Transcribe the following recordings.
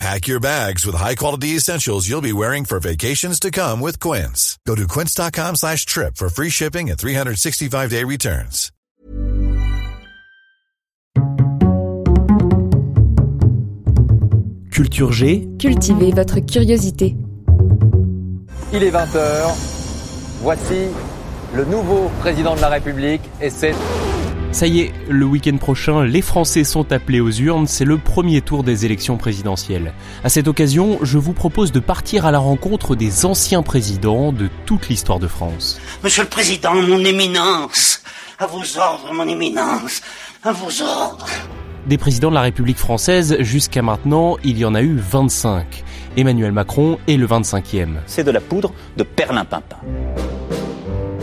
Pack your bags with high-quality essentials you'll be wearing for vacations to come with Quince. Go to quince.com slash trip for free shipping and 365-day returns. Culture G, Cultivez votre curiosité. Il est 20h. Voici le nouveau président de la République et c'est ça y est, le week-end prochain, les Français sont appelés aux urnes, c'est le premier tour des élections présidentielles. À cette occasion, je vous propose de partir à la rencontre des anciens présidents de toute l'histoire de France. Monsieur le Président, mon éminence, à vos ordres, mon éminence, à vos ordres. Des présidents de la République française, jusqu'à maintenant, il y en a eu 25. Emmanuel Macron est le 25e. C'est de la poudre de perlimpinpin.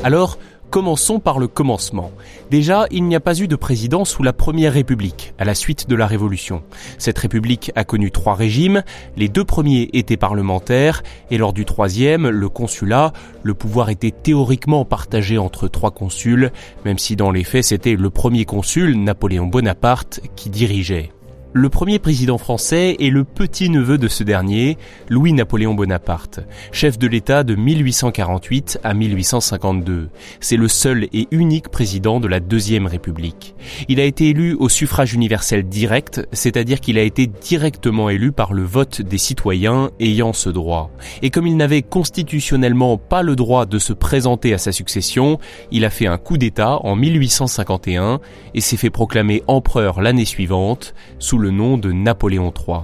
Alors, Commençons par le commencement. Déjà, il n'y a pas eu de président sous la Première République, à la suite de la Révolution. Cette République a connu trois régimes, les deux premiers étaient parlementaires, et lors du troisième, le consulat, le pouvoir était théoriquement partagé entre trois consuls, même si dans les faits c'était le premier consul, Napoléon Bonaparte, qui dirigeait. Le premier président français est le petit-neveu de ce dernier, Louis-Napoléon Bonaparte, chef de l'État de 1848 à 1852. C'est le seul et unique président de la Deuxième République. Il a été élu au suffrage universel direct, c'est-à-dire qu'il a été directement élu par le vote des citoyens ayant ce droit. Et comme il n'avait constitutionnellement pas le droit de se présenter à sa succession, il a fait un coup d'État en 1851 et s'est fait proclamer empereur l'année suivante, le nom de Napoléon III.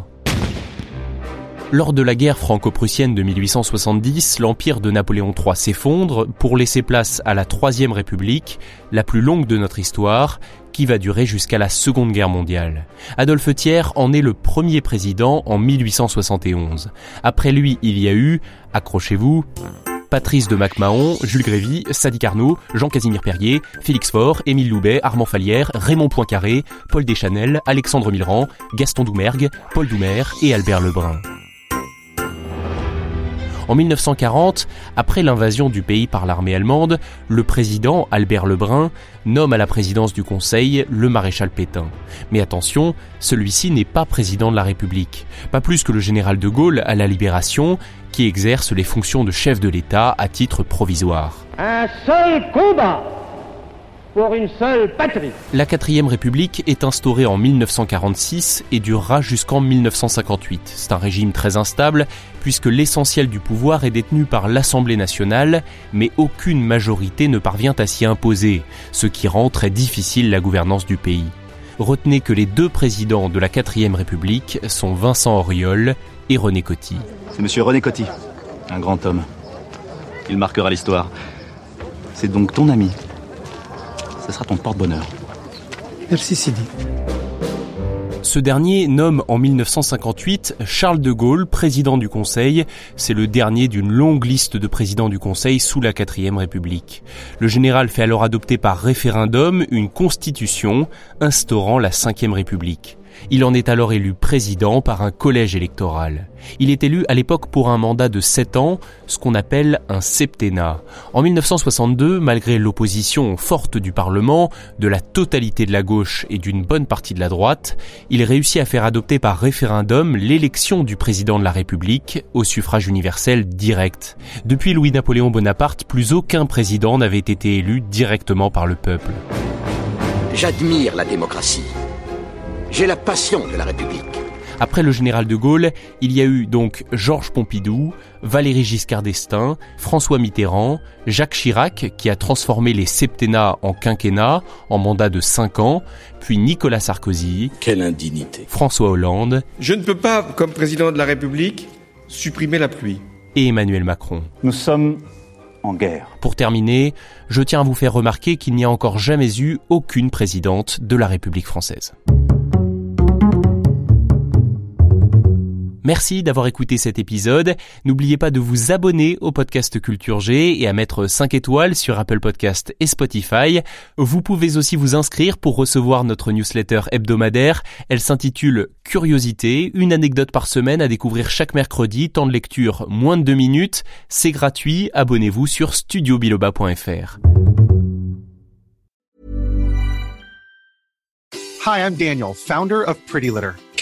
Lors de la guerre franco-prussienne de 1870, l'empire de Napoléon III s'effondre pour laisser place à la Troisième République, la plus longue de notre histoire, qui va durer jusqu'à la Seconde Guerre mondiale. Adolphe Thiers en est le premier président en 1871. Après lui, il y a eu, accrochez-vous, Patrice de MacMahon, Jules Grévy, Sadi Carnot, Jean-Casimir Perrier, Félix Faure, Émile Loubet, Armand Falière, Raymond Poincaré, Paul Deschanel, Alexandre Milran, Gaston Doumergue, Paul Doumer et Albert Lebrun. En 1940, après l'invasion du pays par l'armée allemande, le président Albert Lebrun nomme à la présidence du Conseil le maréchal Pétain. Mais attention, celui-ci n'est pas président de la République, pas plus que le général de Gaulle à la Libération, qui exerce les fonctions de chef de l'État à titre provisoire. Un seul combat pour une seule patrie. La quatrième République est instaurée en 1946 et durera jusqu'en 1958. C'est un régime très instable puisque l'essentiel du pouvoir est détenu par l'Assemblée nationale, mais aucune majorité ne parvient à s'y imposer, ce qui rend très difficile la gouvernance du pays. Retenez que les deux présidents de la quatrième République sont Vincent Auriol et René Coty. C'est monsieur René Coty, un grand homme. Il marquera l'histoire. C'est donc ton ami. Ce sera ton porte-bonheur. Merci Sidi. Ce dernier nomme en 1958 Charles de Gaulle président du Conseil. C'est le dernier d'une longue liste de présidents du Conseil sous la quatrième République. Le général fait alors adopter par référendum une constitution instaurant la cinquième République. Il en est alors élu président par un collège électoral. Il est élu à l'époque pour un mandat de 7 ans, ce qu'on appelle un septennat. En 1962, malgré l'opposition forte du Parlement, de la totalité de la gauche et d'une bonne partie de la droite, il réussit à faire adopter par référendum l'élection du président de la République au suffrage universel direct. Depuis Louis-Napoléon Bonaparte, plus aucun président n'avait été élu directement par le peuple. J'admire la démocratie. J'ai la passion de la République. Après le général de Gaulle, il y a eu donc Georges Pompidou, Valéry Giscard d'Estaing, François Mitterrand, Jacques Chirac qui a transformé les septennats en quinquennats en mandat de 5 ans, puis Nicolas Sarkozy. Quelle indignité. François Hollande. Je ne peux pas, comme président de la République, supprimer la pluie. Et Emmanuel Macron. Nous sommes en guerre. Pour terminer, je tiens à vous faire remarquer qu'il n'y a encore jamais eu aucune présidente de la République française. Merci d'avoir écouté cet épisode. N'oubliez pas de vous abonner au podcast Culture G et à mettre 5 étoiles sur Apple Podcast et Spotify. Vous pouvez aussi vous inscrire pour recevoir notre newsletter hebdomadaire. Elle s'intitule Curiosité, une anecdote par semaine à découvrir chaque mercredi, temps de lecture moins de 2 minutes. C'est gratuit, abonnez-vous sur studiobiloba.fr. Hi, I'm Daniel, founder of Pretty Litter.